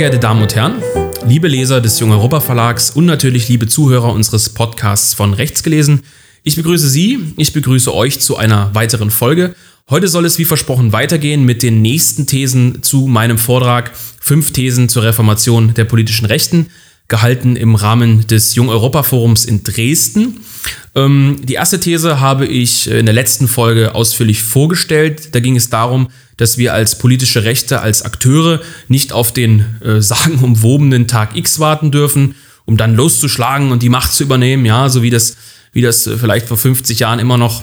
Sehr geehrte Damen und Herren, liebe Leser des Jung Europa Verlags und natürlich liebe Zuhörer unseres Podcasts von Rechts gelesen, ich begrüße Sie, ich begrüße euch zu einer weiteren Folge. Heute soll es wie versprochen weitergehen mit den nächsten Thesen zu meinem Vortrag Fünf Thesen zur Reformation der politischen Rechten, gehalten im Rahmen des Jung Europa Forums in Dresden. Ähm, die erste These habe ich in der letzten Folge ausführlich vorgestellt. Da ging es darum, dass wir als politische Rechte, als Akteure nicht auf den äh, sagenumwobenen Tag X warten dürfen, um dann loszuschlagen und die Macht zu übernehmen, ja, so wie das, wie das äh, vielleicht vor 50 Jahren immer noch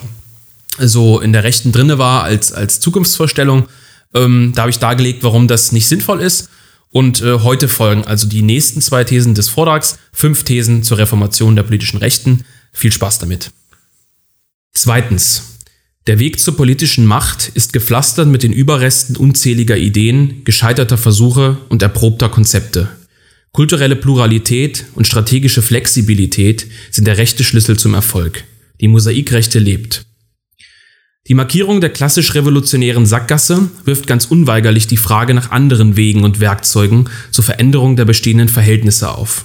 so in der Rechten drinne war als, als Zukunftsvorstellung. Ähm, da habe ich dargelegt, warum das nicht sinnvoll ist. Und äh, heute folgen also die nächsten zwei Thesen des Vortrags, fünf Thesen zur Reformation der politischen Rechten. Viel Spaß damit. Zweitens. Der Weg zur politischen Macht ist gepflastert mit den Überresten unzähliger Ideen, gescheiterter Versuche und erprobter Konzepte. Kulturelle Pluralität und strategische Flexibilität sind der rechte Schlüssel zum Erfolg. Die Mosaikrechte lebt. Die Markierung der klassisch revolutionären Sackgasse wirft ganz unweigerlich die Frage nach anderen Wegen und Werkzeugen zur Veränderung der bestehenden Verhältnisse auf.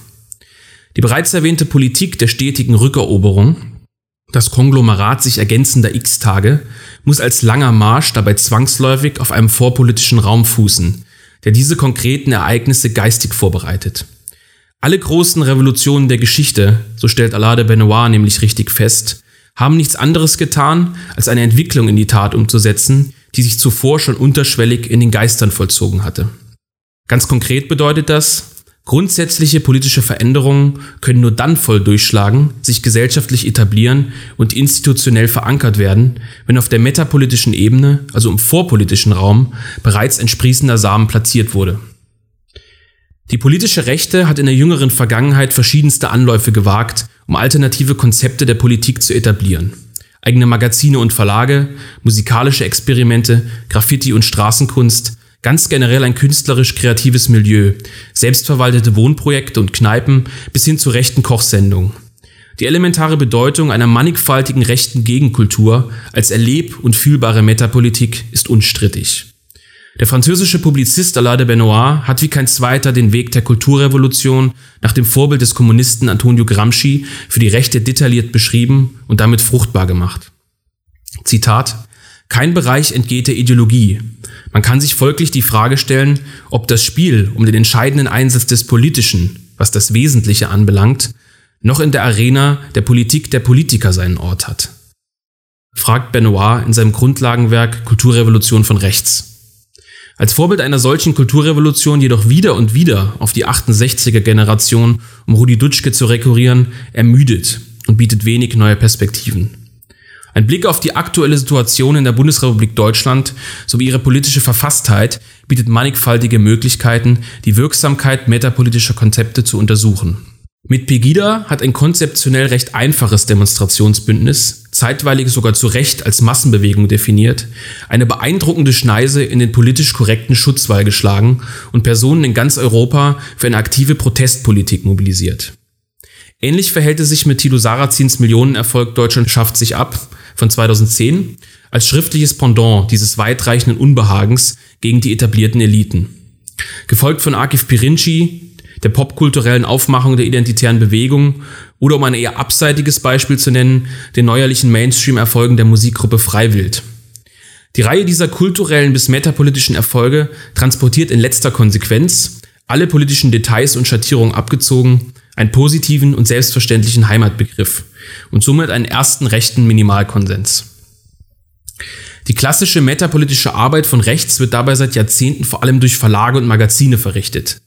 Die bereits erwähnte Politik der stetigen Rückeroberung das Konglomerat sich ergänzender X-Tage muss als langer Marsch dabei zwangsläufig auf einem vorpolitischen Raum fußen, der diese konkreten Ereignisse geistig vorbereitet. Alle großen Revolutionen der Geschichte, so stellt Alain de Benoit nämlich richtig fest, haben nichts anderes getan, als eine Entwicklung in die Tat umzusetzen, die sich zuvor schon unterschwellig in den Geistern vollzogen hatte. Ganz konkret bedeutet das, Grundsätzliche politische Veränderungen können nur dann voll durchschlagen, sich gesellschaftlich etablieren und institutionell verankert werden, wenn auf der metapolitischen Ebene, also im vorpolitischen Raum, bereits ein sprießender Samen platziert wurde. Die politische Rechte hat in der jüngeren Vergangenheit verschiedenste Anläufe gewagt, um alternative Konzepte der Politik zu etablieren. Eigene Magazine und Verlage, musikalische Experimente, Graffiti und Straßenkunst, Ganz generell ein künstlerisch-kreatives Milieu, selbstverwaltete Wohnprojekte und Kneipen bis hin zu rechten Kochsendungen. Die elementare Bedeutung einer mannigfaltigen rechten Gegenkultur als erleb- und fühlbare Metapolitik ist unstrittig. Der französische Publizist Alain de Benoit hat wie kein zweiter den Weg der Kulturrevolution nach dem Vorbild des Kommunisten Antonio Gramsci für die Rechte detailliert beschrieben und damit fruchtbar gemacht. Zitat Kein Bereich entgeht der Ideologie, man kann sich folglich die Frage stellen, ob das Spiel um den entscheidenden Einsatz des Politischen, was das Wesentliche anbelangt, noch in der Arena der Politik der Politiker seinen Ort hat. Fragt Benoit in seinem Grundlagenwerk Kulturrevolution von rechts. Als Vorbild einer solchen Kulturrevolution jedoch wieder und wieder auf die 68er Generation um Rudi Dutschke zu rekurrieren, ermüdet und bietet wenig neue Perspektiven. Ein Blick auf die aktuelle Situation in der Bundesrepublik Deutschland sowie ihre politische Verfasstheit bietet mannigfaltige Möglichkeiten, die Wirksamkeit metapolitischer Konzepte zu untersuchen. Mit Pegida hat ein konzeptionell recht einfaches Demonstrationsbündnis, zeitweilig sogar zu Recht als Massenbewegung definiert, eine beeindruckende Schneise in den politisch korrekten Schutzwall geschlagen und Personen in ganz Europa für eine aktive Protestpolitik mobilisiert. Ähnlich verhält es sich mit Tilo Sarrazins Millionenerfolg Deutschland schafft sich ab, von 2010 als schriftliches Pendant dieses weitreichenden Unbehagens gegen die etablierten Eliten. Gefolgt von Akif Pirinci, der popkulturellen Aufmachung der identitären Bewegung oder um ein eher abseitiges Beispiel zu nennen, den neuerlichen Mainstream-Erfolgen der Musikgruppe Freiwild. Die Reihe dieser kulturellen bis metapolitischen Erfolge transportiert in letzter Konsequenz, alle politischen Details und Schattierungen abgezogen, einen positiven und selbstverständlichen Heimatbegriff und somit einen ersten rechten Minimalkonsens. Die klassische metapolitische Arbeit von rechts wird dabei seit Jahrzehnten vor allem durch Verlage und Magazine verrichtet.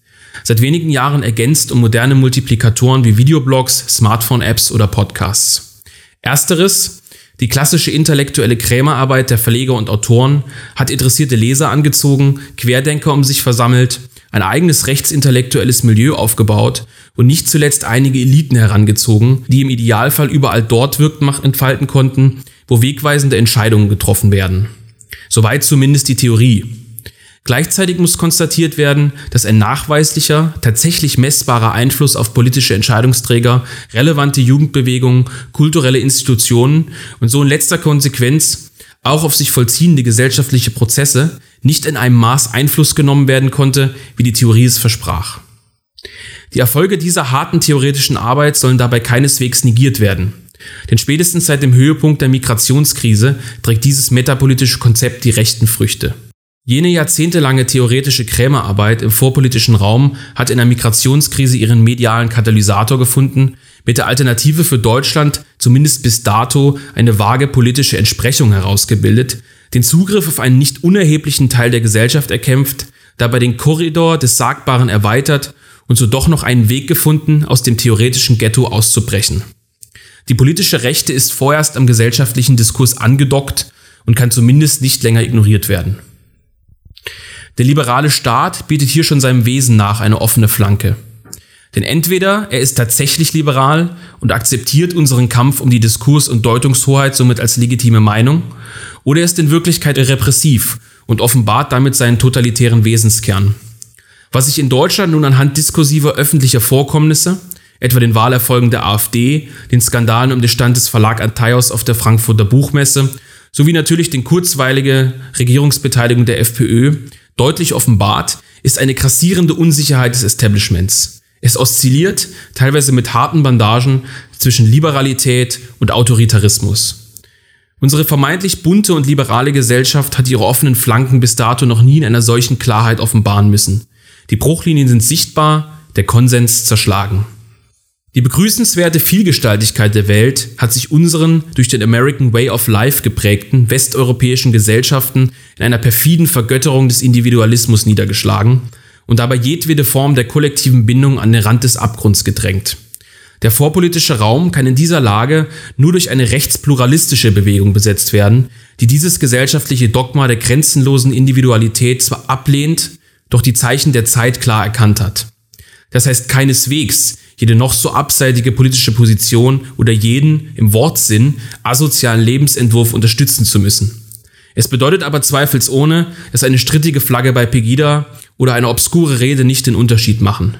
Seit wenigen Jahren ergänzt um moderne Multiplikatoren wie Videoblogs, Smartphone-Apps oder Podcasts. Ersteres, die klassische intellektuelle Krämerarbeit der Verleger und Autoren, hat interessierte Leser angezogen, Querdenker um sich versammelt, ein eigenes rechtsintellektuelles Milieu aufgebaut und nicht zuletzt einige Eliten herangezogen, die im Idealfall überall dort Wirkmacht entfalten konnten, wo wegweisende Entscheidungen getroffen werden. Soweit zumindest die Theorie. Gleichzeitig muss konstatiert werden, dass ein nachweislicher, tatsächlich messbarer Einfluss auf politische Entscheidungsträger, relevante Jugendbewegungen, kulturelle Institutionen und so in letzter Konsequenz auch auf sich vollziehende gesellschaftliche Prozesse nicht in einem Maß Einfluss genommen werden konnte, wie die Theorie es versprach. Die Erfolge dieser harten theoretischen Arbeit sollen dabei keineswegs negiert werden. Denn spätestens seit dem Höhepunkt der Migrationskrise trägt dieses metapolitische Konzept die rechten Früchte. Jene jahrzehntelange theoretische Krämerarbeit im vorpolitischen Raum hat in der Migrationskrise ihren medialen Katalysator gefunden, mit der Alternative für Deutschland zumindest bis dato eine vage politische Entsprechung herausgebildet, den Zugriff auf einen nicht unerheblichen Teil der Gesellschaft erkämpft, dabei den Korridor des Sagbaren erweitert und so doch noch einen Weg gefunden, aus dem theoretischen Ghetto auszubrechen. Die politische Rechte ist vorerst am gesellschaftlichen Diskurs angedockt und kann zumindest nicht länger ignoriert werden. Der liberale Staat bietet hier schon seinem Wesen nach eine offene Flanke. Denn entweder er ist tatsächlich liberal und akzeptiert unseren Kampf um die Diskurs- und Deutungshoheit somit als legitime Meinung, oder er ist in Wirklichkeit repressiv und offenbart damit seinen totalitären Wesenskern. Was sich in Deutschland nun anhand diskursiver öffentlicher Vorkommnisse, etwa den Wahlerfolgen der AfD, den Skandalen um den Stand des Verlag Antaios auf der Frankfurter Buchmesse sowie natürlich den kurzweilige Regierungsbeteiligung der FPÖ deutlich offenbart, ist eine grassierende Unsicherheit des Establishments. Es oszilliert, teilweise mit harten Bandagen, zwischen Liberalität und Autoritarismus. Unsere vermeintlich bunte und liberale Gesellschaft hat ihre offenen Flanken bis dato noch nie in einer solchen Klarheit offenbaren müssen. Die Bruchlinien sind sichtbar, der Konsens zerschlagen. Die begrüßenswerte Vielgestaltigkeit der Welt hat sich unseren durch den American Way of Life geprägten westeuropäischen Gesellschaften in einer perfiden Vergötterung des Individualismus niedergeschlagen und dabei jedwede Form der kollektiven Bindung an den Rand des Abgrunds gedrängt. Der vorpolitische Raum kann in dieser Lage nur durch eine rechtspluralistische Bewegung besetzt werden, die dieses gesellschaftliche Dogma der grenzenlosen Individualität zwar ablehnt, doch die Zeichen der Zeit klar erkannt hat. Das heißt keineswegs, jede noch so abseitige politische Position oder jeden im Wortsinn asozialen Lebensentwurf unterstützen zu müssen. Es bedeutet aber zweifelsohne, dass eine strittige Flagge bei Pegida oder eine obskure Rede nicht den Unterschied machen.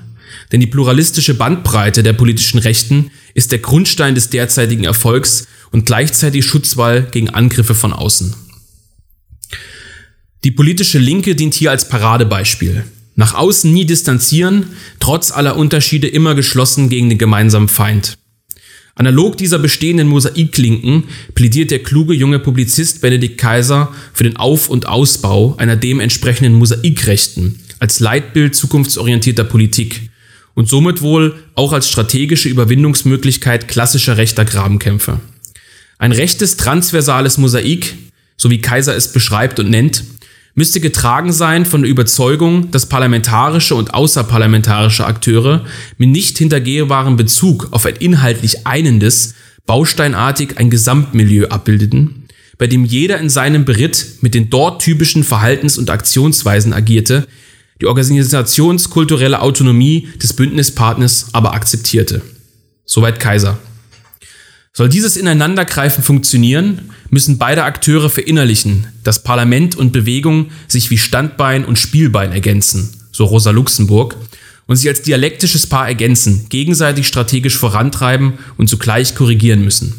Denn die pluralistische Bandbreite der politischen Rechten ist der Grundstein des derzeitigen Erfolgs und gleichzeitig Schutzwall gegen Angriffe von außen. Die politische Linke dient hier als Paradebeispiel. Nach außen nie distanzieren, trotz aller Unterschiede immer geschlossen gegen den gemeinsamen Feind. Analog dieser bestehenden Mosaiklinken plädiert der kluge junge Publizist Benedikt Kaiser für den Auf- und Ausbau einer dementsprechenden Mosaikrechten als Leitbild zukunftsorientierter Politik und somit wohl auch als strategische Überwindungsmöglichkeit klassischer rechter Grabenkämpfe. Ein rechtes transversales Mosaik, so wie Kaiser es beschreibt und nennt, müsste getragen sein von der Überzeugung, dass parlamentarische und außerparlamentarische Akteure mit nicht hintergehbarem Bezug auf ein inhaltlich einendes, bausteinartig ein Gesamtmilieu abbildeten, bei dem jeder in seinem Beritt mit den dort typischen Verhaltens- und Aktionsweisen agierte, die organisationskulturelle Autonomie des Bündnispartners aber akzeptierte. Soweit Kaiser. Soll dieses Ineinandergreifen funktionieren, müssen beide Akteure verinnerlichen, dass Parlament und Bewegung sich wie Standbein und Spielbein ergänzen, so Rosa Luxemburg, und sich als dialektisches Paar ergänzen, gegenseitig strategisch vorantreiben und zugleich korrigieren müssen.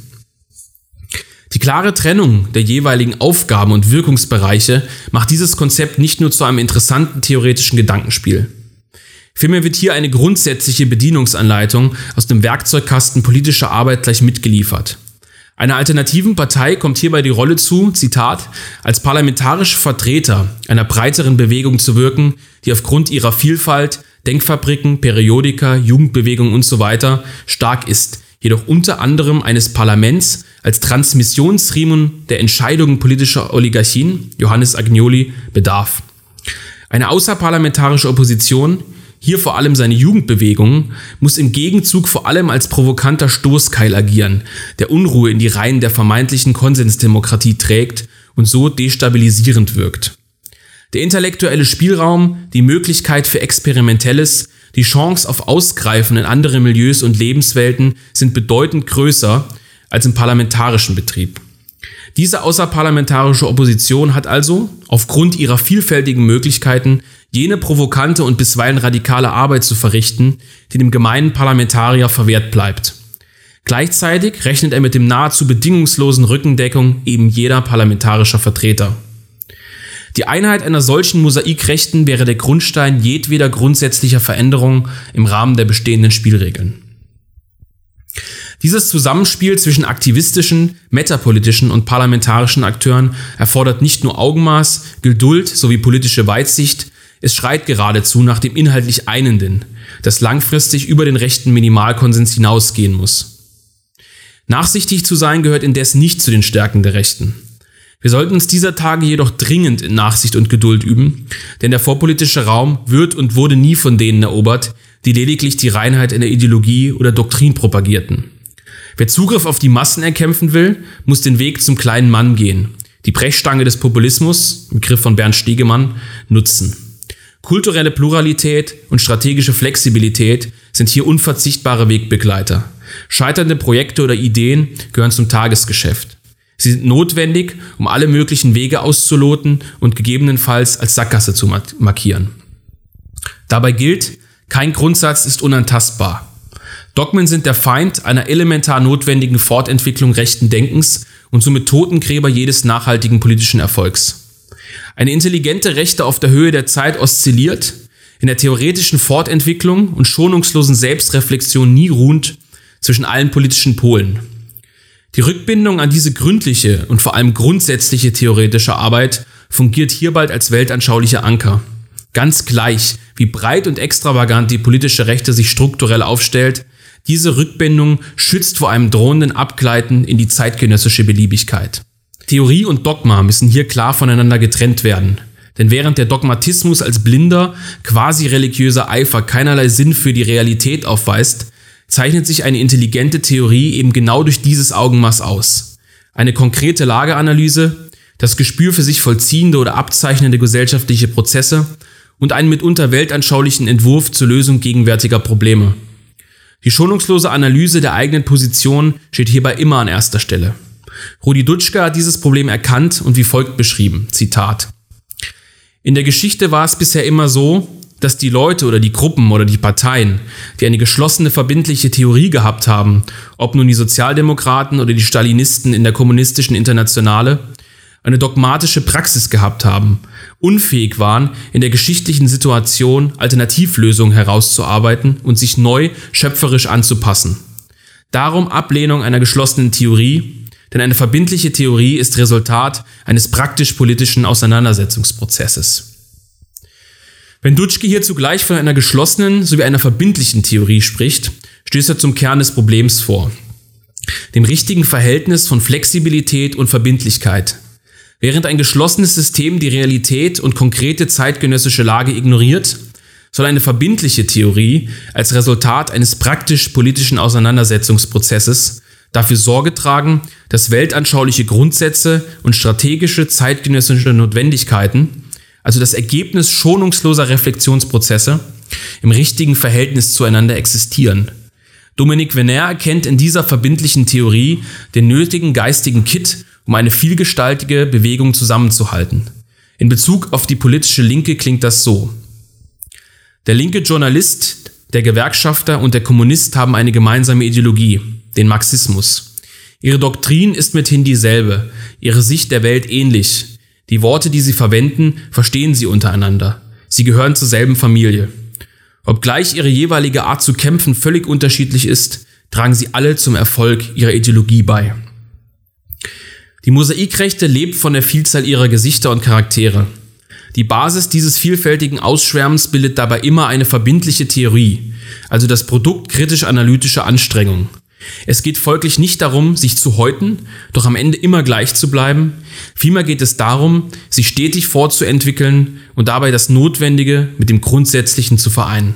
Die klare Trennung der jeweiligen Aufgaben und Wirkungsbereiche macht dieses Konzept nicht nur zu einem interessanten theoretischen Gedankenspiel. Vielmehr wird hier eine grundsätzliche Bedienungsanleitung aus dem Werkzeugkasten politischer Arbeit gleich mitgeliefert. Einer alternativen Partei kommt hierbei die Rolle zu, Zitat, als parlamentarische Vertreter einer breiteren Bewegung zu wirken, die aufgrund ihrer Vielfalt, Denkfabriken, Periodika, Jugendbewegung usw. So stark ist, jedoch unter anderem eines Parlaments als Transmissionsriemen der Entscheidungen politischer Oligarchien, Johannes Agnoli, bedarf. Eine außerparlamentarische Opposition, hier vor allem seine Jugendbewegung, muss im Gegenzug vor allem als provokanter Stoßkeil agieren, der Unruhe in die Reihen der vermeintlichen Konsensdemokratie trägt und so destabilisierend wirkt. Der intellektuelle Spielraum, die Möglichkeit für Experimentelles, die Chance auf Ausgreifen in andere Milieus und Lebenswelten sind bedeutend größer als im parlamentarischen Betrieb. Diese außerparlamentarische Opposition hat also, aufgrund ihrer vielfältigen Möglichkeiten, jene provokante und bisweilen radikale Arbeit zu verrichten, die dem gemeinen Parlamentarier verwehrt bleibt. Gleichzeitig rechnet er mit dem nahezu bedingungslosen Rückendeckung eben jeder parlamentarischer Vertreter. Die Einheit einer solchen Mosaikrechten wäre der Grundstein jedweder grundsätzlicher Veränderung im Rahmen der bestehenden Spielregeln. Dieses Zusammenspiel zwischen aktivistischen, metapolitischen und parlamentarischen Akteuren erfordert nicht nur Augenmaß, Geduld sowie politische Weitsicht, es schreit geradezu nach dem inhaltlich Einenden, das langfristig über den rechten Minimalkonsens hinausgehen muss. Nachsichtig zu sein gehört indes nicht zu den Stärken der Rechten. Wir sollten uns dieser Tage jedoch dringend in Nachsicht und Geduld üben, denn der vorpolitische Raum wird und wurde nie von denen erobert, die lediglich die Reinheit in der Ideologie oder Doktrin propagierten. Wer Zugriff auf die Massen erkämpfen will, muss den Weg zum kleinen Mann gehen, die Brechstange des Populismus, Begriff von Bernd Stegemann, nutzen. Kulturelle Pluralität und strategische Flexibilität sind hier unverzichtbare Wegbegleiter. Scheiternde Projekte oder Ideen gehören zum Tagesgeschäft. Sie sind notwendig, um alle möglichen Wege auszuloten und gegebenenfalls als Sackgasse zu markieren. Dabei gilt, kein Grundsatz ist unantastbar. Dogmen sind der Feind einer elementar notwendigen Fortentwicklung rechten Denkens und somit Totengräber jedes nachhaltigen politischen Erfolgs. Eine intelligente Rechte auf der Höhe der Zeit oszilliert, in der theoretischen Fortentwicklung und schonungslosen Selbstreflexion nie ruhend zwischen allen politischen Polen. Die Rückbindung an diese gründliche und vor allem grundsätzliche theoretische Arbeit fungiert hier bald als weltanschaulicher Anker. Ganz gleich, wie breit und extravagant die politische Rechte sich strukturell aufstellt, diese Rückbindung schützt vor einem drohenden Abgleiten in die zeitgenössische Beliebigkeit. Theorie und Dogma müssen hier klar voneinander getrennt werden. Denn während der Dogmatismus als blinder, quasi religiöser Eifer keinerlei Sinn für die Realität aufweist, zeichnet sich eine intelligente Theorie eben genau durch dieses Augenmaß aus. Eine konkrete Lageanalyse, das Gespür für sich vollziehende oder abzeichnende gesellschaftliche Prozesse und einen mitunter weltanschaulichen Entwurf zur Lösung gegenwärtiger Probleme. Die schonungslose Analyse der eigenen Position steht hierbei immer an erster Stelle. Rudi Dutschke hat dieses Problem erkannt und wie folgt beschrieben. Zitat. In der Geschichte war es bisher immer so, dass die Leute oder die Gruppen oder die Parteien, die eine geschlossene verbindliche Theorie gehabt haben, ob nun die Sozialdemokraten oder die Stalinisten in der kommunistischen Internationale, eine dogmatische Praxis gehabt haben, unfähig waren, in der geschichtlichen Situation Alternativlösungen herauszuarbeiten und sich neu schöpferisch anzupassen. Darum Ablehnung einer geschlossenen Theorie, denn eine verbindliche Theorie ist Resultat eines praktisch-politischen Auseinandersetzungsprozesses. Wenn Dutschke hier zugleich von einer geschlossenen sowie einer verbindlichen Theorie spricht, stößt er zum Kern des Problems vor. Dem richtigen Verhältnis von Flexibilität und Verbindlichkeit. Während ein geschlossenes System die Realität und konkrete zeitgenössische Lage ignoriert, soll eine verbindliche Theorie als Resultat eines praktisch-politischen Auseinandersetzungsprozesses dafür Sorge tragen, dass weltanschauliche Grundsätze und strategische zeitgenössische Notwendigkeiten also das Ergebnis schonungsloser Reflexionsprozesse, im richtigen Verhältnis zueinander existieren. Dominique Venner erkennt in dieser verbindlichen Theorie den nötigen geistigen Kit, um eine vielgestaltige Bewegung zusammenzuhalten. In Bezug auf die politische Linke klingt das so. Der linke Journalist, der Gewerkschafter und der Kommunist haben eine gemeinsame Ideologie, den Marxismus. Ihre Doktrin ist mithin dieselbe, ihre Sicht der Welt ähnlich, die Worte, die sie verwenden, verstehen sie untereinander. Sie gehören zur selben Familie. Obgleich ihre jeweilige Art zu kämpfen völlig unterschiedlich ist, tragen sie alle zum Erfolg ihrer Ideologie bei. Die Mosaikrechte lebt von der Vielzahl ihrer Gesichter und Charaktere. Die Basis dieses vielfältigen Ausschwärmens bildet dabei immer eine verbindliche Theorie, also das Produkt kritisch-analytischer Anstrengung. Es geht folglich nicht darum, sich zu häuten, doch am Ende immer gleich zu bleiben. Vielmehr geht es darum, sich stetig fortzuentwickeln und dabei das Notwendige mit dem Grundsätzlichen zu vereinen.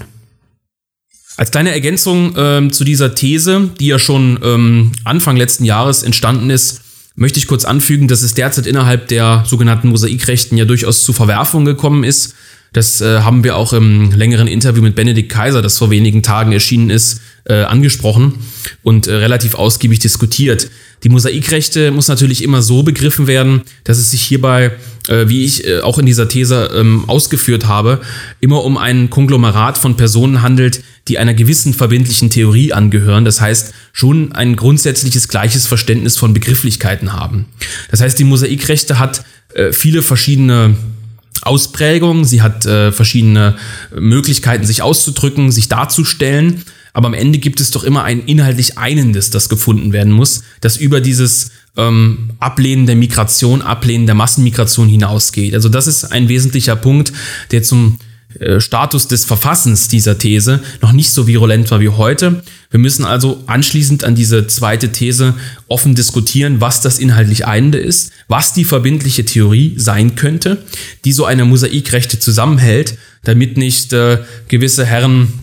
Als kleine Ergänzung ähm, zu dieser These, die ja schon ähm, Anfang letzten Jahres entstanden ist, möchte ich kurz anfügen, dass es derzeit innerhalb der sogenannten Mosaikrechten ja durchaus zu Verwerfungen gekommen ist. Das äh, haben wir auch im längeren Interview mit Benedikt Kaiser, das vor wenigen Tagen erschienen ist, äh, angesprochen und äh, relativ ausgiebig diskutiert. Die Mosaikrechte muss natürlich immer so begriffen werden, dass es sich hierbei, äh, wie ich äh, auch in dieser These ähm, ausgeführt habe, immer um ein Konglomerat von Personen handelt, die einer gewissen verbindlichen Theorie angehören. Das heißt, schon ein grundsätzliches gleiches Verständnis von Begrifflichkeiten haben. Das heißt, die Mosaikrechte hat äh, viele verschiedene Ausprägungen, sie hat äh, verschiedene Möglichkeiten, sich auszudrücken, sich darzustellen. Aber am Ende gibt es doch immer ein inhaltlich Einendes, das gefunden werden muss, das über dieses ähm, Ablehnen der Migration, Ablehnen der Massenmigration hinausgeht. Also das ist ein wesentlicher Punkt, der zum äh, Status des Verfassens dieser These noch nicht so virulent war wie heute. Wir müssen also anschließend an diese zweite These offen diskutieren, was das inhaltlich Einende ist, was die verbindliche Theorie sein könnte, die so eine Mosaikrechte zusammenhält, damit nicht äh, gewisse Herren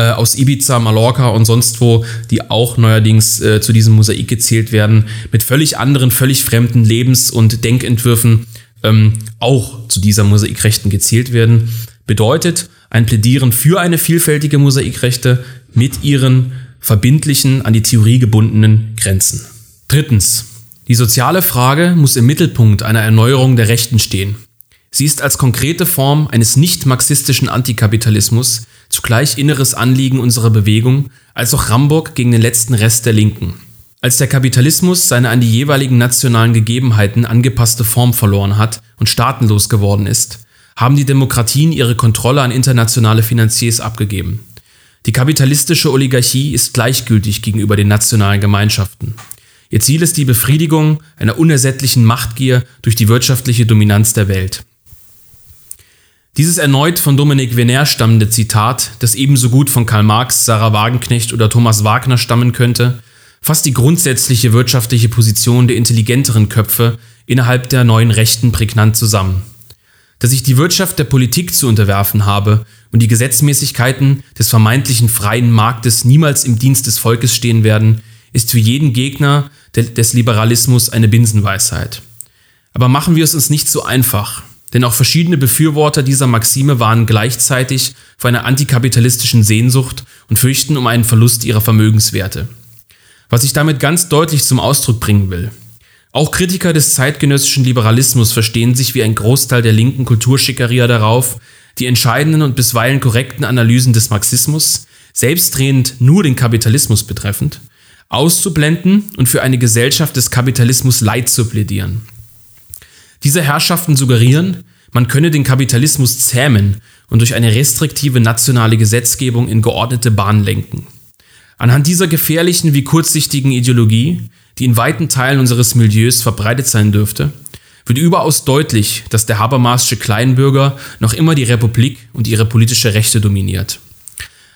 äh, aus Ibiza, Mallorca und sonst wo, die auch neuerdings äh, zu diesem Mosaik gezählt werden, mit völlig anderen, völlig fremden Lebens- und Denkentwürfen ähm, auch zu dieser Mosaikrechten gezählt werden. Bedeutet ein Plädieren für eine vielfältige Mosaikrechte mit ihren verbindlichen, an die Theorie gebundenen Grenzen. Drittens. Die soziale Frage muss im Mittelpunkt einer Erneuerung der Rechten stehen. Sie ist als konkrete Form eines nicht-marxistischen Antikapitalismus zugleich inneres Anliegen unserer Bewegung, als auch Ramburg gegen den letzten Rest der Linken. Als der Kapitalismus seine an die jeweiligen nationalen Gegebenheiten angepasste Form verloren hat und staatenlos geworden ist, haben die Demokratien ihre Kontrolle an internationale Finanziers abgegeben. Die kapitalistische Oligarchie ist gleichgültig gegenüber den nationalen Gemeinschaften. Ihr Ziel ist die Befriedigung einer unersättlichen Machtgier durch die wirtschaftliche Dominanz der Welt. Dieses erneut von Dominik Venner stammende Zitat, das ebenso gut von Karl Marx, Sarah Wagenknecht oder Thomas Wagner stammen könnte, fasst die grundsätzliche wirtschaftliche Position der intelligenteren Köpfe innerhalb der neuen Rechten prägnant zusammen. Dass sich die Wirtschaft der Politik zu unterwerfen habe und die Gesetzmäßigkeiten des vermeintlichen freien Marktes niemals im Dienst des Volkes stehen werden, ist für jeden Gegner des Liberalismus eine Binsenweisheit. Aber machen wir es uns nicht so einfach. Denn auch verschiedene Befürworter dieser Maxime waren gleichzeitig vor einer antikapitalistischen Sehnsucht und fürchten um einen Verlust ihrer Vermögenswerte. Was ich damit ganz deutlich zum Ausdruck bringen will. Auch Kritiker des zeitgenössischen Liberalismus verstehen sich wie ein Großteil der linken Kulturschickeria darauf, die entscheidenden und bisweilen korrekten Analysen des Marxismus, selbstdrehend nur den Kapitalismus betreffend, auszublenden und für eine Gesellschaft des Kapitalismus Leid zu plädieren. Diese Herrschaften suggerieren, man könne den Kapitalismus zähmen und durch eine restriktive nationale Gesetzgebung in geordnete Bahnen lenken. Anhand dieser gefährlichen wie kurzsichtigen Ideologie, die in weiten Teilen unseres Milieus verbreitet sein dürfte, wird überaus deutlich, dass der Habermasche Kleinbürger noch immer die Republik und ihre politische Rechte dominiert.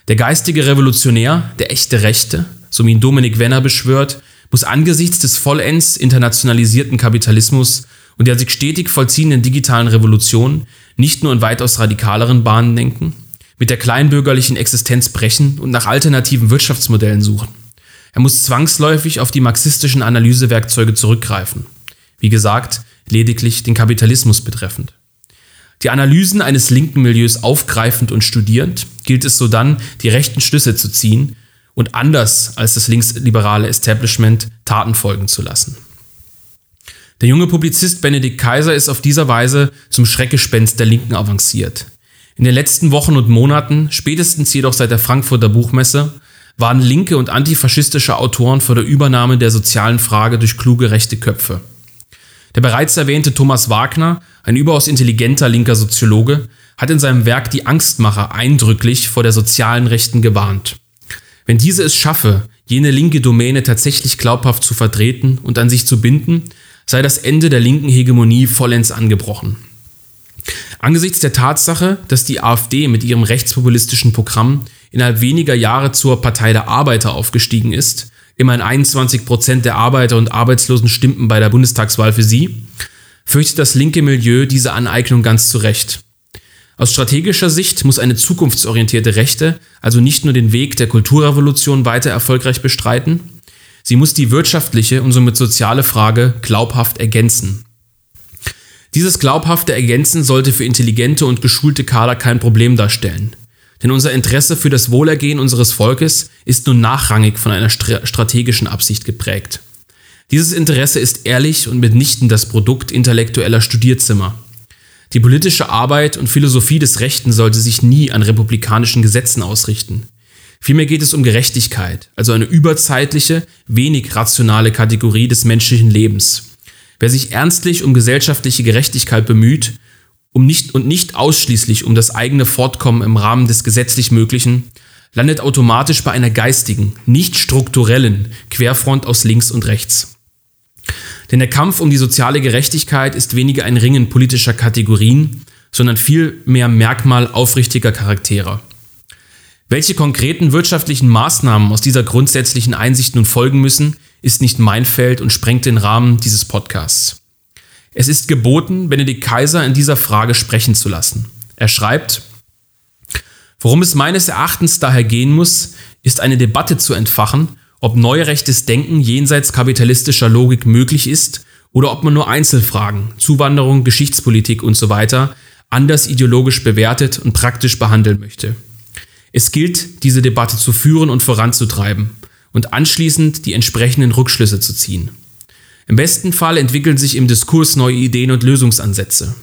Der geistige Revolutionär, der echte Rechte, so wie ihn Dominik Wenner beschwört, muss angesichts des vollends internationalisierten Kapitalismus und der sich stetig vollziehenden digitalen Revolution nicht nur in weitaus radikaleren Bahnen denken, mit der kleinbürgerlichen Existenz brechen und nach alternativen Wirtschaftsmodellen suchen. Er muss zwangsläufig auf die marxistischen Analysewerkzeuge zurückgreifen. Wie gesagt, lediglich den Kapitalismus betreffend. Die Analysen eines linken Milieus aufgreifend und studierend, gilt es sodann, die rechten Schlüsse zu ziehen und anders als das linksliberale Establishment Taten folgen zu lassen. Der junge Publizist Benedikt Kaiser ist auf dieser Weise zum Schreckgespenst der Linken avanciert. In den letzten Wochen und Monaten, spätestens jedoch seit der Frankfurter Buchmesse, waren linke und antifaschistische Autoren vor der Übernahme der sozialen Frage durch kluge rechte Köpfe. Der bereits erwähnte Thomas Wagner, ein überaus intelligenter linker Soziologe, hat in seinem Werk Die Angstmacher eindrücklich vor der sozialen Rechten gewarnt. Wenn diese es schaffe, jene linke Domäne tatsächlich glaubhaft zu vertreten und an sich zu binden, sei das Ende der linken Hegemonie vollends angebrochen. Angesichts der Tatsache, dass die AfD mit ihrem rechtspopulistischen Programm innerhalb weniger Jahre zur Partei der Arbeiter aufgestiegen ist, immerhin 21 Prozent der Arbeiter und Arbeitslosen stimmten bei der Bundestagswahl für sie, fürchtet das linke Milieu diese Aneignung ganz zu Recht. Aus strategischer Sicht muss eine zukunftsorientierte Rechte also nicht nur den Weg der Kulturrevolution weiter erfolgreich bestreiten, Sie muss die wirtschaftliche und somit soziale Frage glaubhaft ergänzen. Dieses glaubhafte Ergänzen sollte für intelligente und geschulte Kader kein Problem darstellen. Denn unser Interesse für das Wohlergehen unseres Volkes ist nur nachrangig von einer strategischen Absicht geprägt. Dieses Interesse ist ehrlich und mitnichten das Produkt intellektueller Studierzimmer. Die politische Arbeit und Philosophie des Rechten sollte sich nie an republikanischen Gesetzen ausrichten. Vielmehr geht es um Gerechtigkeit, also eine überzeitliche, wenig rationale Kategorie des menschlichen Lebens. Wer sich ernstlich um gesellschaftliche Gerechtigkeit bemüht, um nicht und nicht ausschließlich um das eigene Fortkommen im Rahmen des gesetzlich Möglichen, landet automatisch bei einer geistigen, nicht strukturellen Querfront aus links und rechts. Denn der Kampf um die soziale Gerechtigkeit ist weniger ein Ringen politischer Kategorien, sondern vielmehr Merkmal aufrichtiger Charaktere. Welche konkreten wirtschaftlichen Maßnahmen aus dieser grundsätzlichen Einsicht nun folgen müssen, ist nicht mein Feld und sprengt den Rahmen dieses Podcasts. Es ist geboten, Benedikt Kaiser in dieser Frage sprechen zu lassen. Er schreibt, Worum es meines Erachtens daher gehen muss, ist eine Debatte zu entfachen, ob neuerechtes Denken jenseits kapitalistischer Logik möglich ist oder ob man nur Einzelfragen, Zuwanderung, Geschichtspolitik und so anders ideologisch bewertet und praktisch behandeln möchte. Es gilt, diese Debatte zu führen und voranzutreiben und anschließend die entsprechenden Rückschlüsse zu ziehen. Im besten Fall entwickeln sich im Diskurs neue Ideen und Lösungsansätze.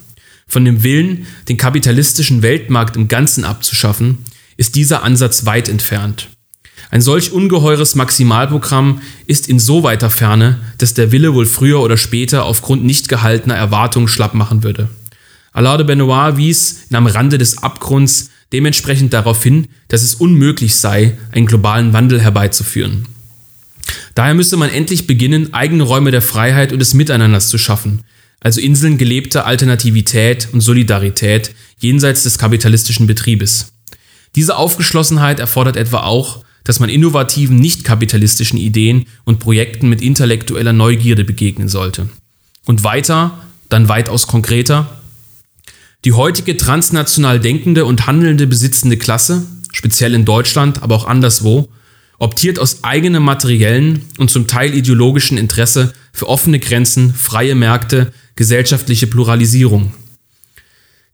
Von dem Willen, den kapitalistischen Weltmarkt im Ganzen abzuschaffen, ist dieser Ansatz weit entfernt. Ein solch ungeheures Maximalprogramm ist in so weiter Ferne, dass der Wille wohl früher oder später aufgrund nicht gehaltener Erwartungen schlapp machen würde. Alain de Benoit wies am Rande des Abgrunds dementsprechend darauf hin, dass es unmöglich sei, einen globalen Wandel herbeizuführen. Daher müsse man endlich beginnen, eigene Räume der Freiheit und des Miteinanders zu schaffen, also Inseln gelebter Alternativität und Solidarität jenseits des kapitalistischen Betriebes. Diese Aufgeschlossenheit erfordert etwa auch, dass man innovativen nicht-kapitalistischen Ideen und Projekten mit intellektueller Neugierde begegnen sollte. Und weiter, dann weitaus konkreter, die heutige transnational denkende und handelnde besitzende Klasse, speziell in Deutschland, aber auch anderswo, optiert aus eigenem materiellen und zum Teil ideologischen Interesse für offene Grenzen, freie Märkte, gesellschaftliche Pluralisierung.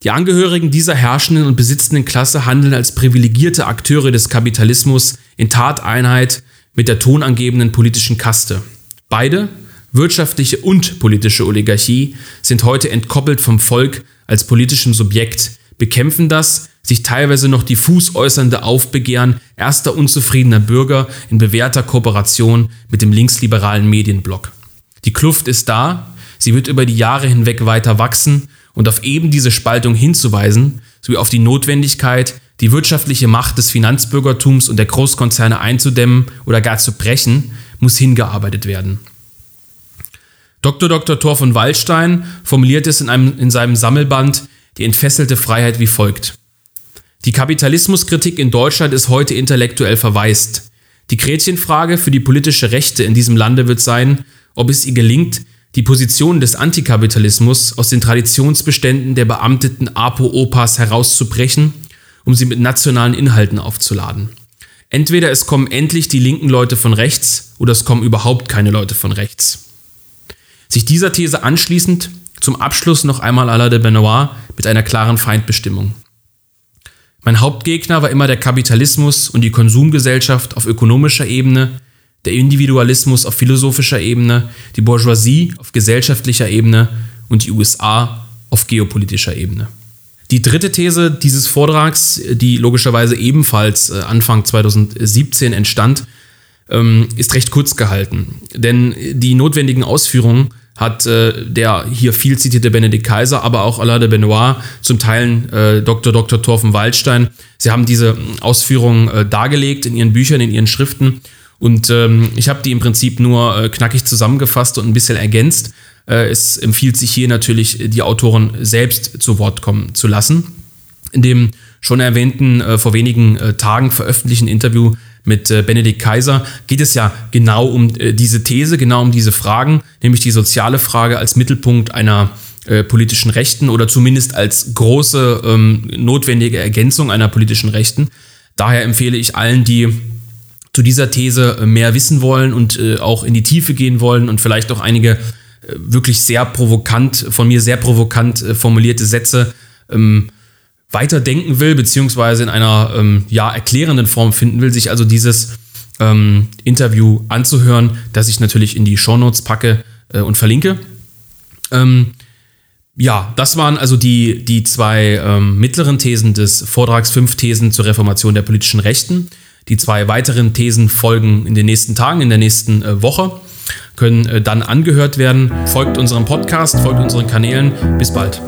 Die Angehörigen dieser herrschenden und besitzenden Klasse handeln als privilegierte Akteure des Kapitalismus in Tateinheit mit der tonangebenden politischen Kaste. Beide, wirtschaftliche und politische Oligarchie, sind heute entkoppelt vom Volk als politischem Subjekt, bekämpfen das sich teilweise noch diffus äußernde Aufbegehren erster unzufriedener Bürger in bewährter Kooperation mit dem linksliberalen Medienblock. Die Kluft ist da, sie wird über die Jahre hinweg weiter wachsen und auf eben diese Spaltung hinzuweisen, sowie auf die Notwendigkeit, die wirtschaftliche Macht des Finanzbürgertums und der Großkonzerne einzudämmen oder gar zu brechen, muss hingearbeitet werden. Dr. Dr. Thor von Waldstein formuliert es in, einem, in seinem Sammelband Die entfesselte Freiheit wie folgt. Die Kapitalismuskritik in Deutschland ist heute intellektuell verwaist. Die Gretchenfrage für die politische Rechte in diesem Lande wird sein, ob es ihr gelingt, die Position des Antikapitalismus aus den Traditionsbeständen der beamteten Apo-Opas herauszubrechen, um sie mit nationalen Inhalten aufzuladen. Entweder es kommen endlich die linken Leute von rechts oder es kommen überhaupt keine Leute von rechts. Sich dieser These anschließend zum Abschluss noch einmal Alain de Benoit mit einer klaren Feindbestimmung. Mein Hauptgegner war immer der Kapitalismus und die Konsumgesellschaft auf ökonomischer Ebene, der Individualismus auf philosophischer Ebene, die Bourgeoisie auf gesellschaftlicher Ebene und die USA auf geopolitischer Ebene. Die dritte These dieses Vortrags, die logischerweise ebenfalls äh, Anfang 2017 entstand, ähm, ist recht kurz gehalten. Denn die notwendigen Ausführungen hat äh, der hier viel zitierte Benedikt Kaiser, aber auch Alain de Benoit, zum Teil äh, Dr. Dr. Thorfen Waldstein. Sie haben diese Ausführungen äh, dargelegt in ihren Büchern, in ihren Schriften. Und ähm, ich habe die im Prinzip nur äh, knackig zusammengefasst und ein bisschen ergänzt. Äh, es empfiehlt sich hier natürlich, die Autoren selbst zu Wort kommen zu lassen. In dem schon erwähnten, äh, vor wenigen Tagen veröffentlichten Interview mit äh, Benedikt Kaiser geht es ja genau um äh, diese These, genau um diese Fragen, nämlich die soziale Frage als Mittelpunkt einer äh, politischen Rechten oder zumindest als große ähm, notwendige Ergänzung einer politischen Rechten. Daher empfehle ich allen, die zu dieser These mehr wissen wollen und äh, auch in die Tiefe gehen wollen und vielleicht auch einige äh, wirklich sehr provokant, von mir sehr provokant formulierte Sätze ähm, weiterdenken will, beziehungsweise in einer ähm, ja, erklärenden Form finden will, sich also dieses ähm, Interview anzuhören, das ich natürlich in die Shownotes packe äh, und verlinke. Ähm, ja, das waren also die, die zwei ähm, mittleren Thesen des Vortrags Fünf Thesen zur Reformation der politischen Rechten. Die zwei weiteren Thesen folgen in den nächsten Tagen, in der nächsten äh, Woche, können äh, dann angehört werden. Folgt unserem Podcast, folgt unseren Kanälen. Bis bald.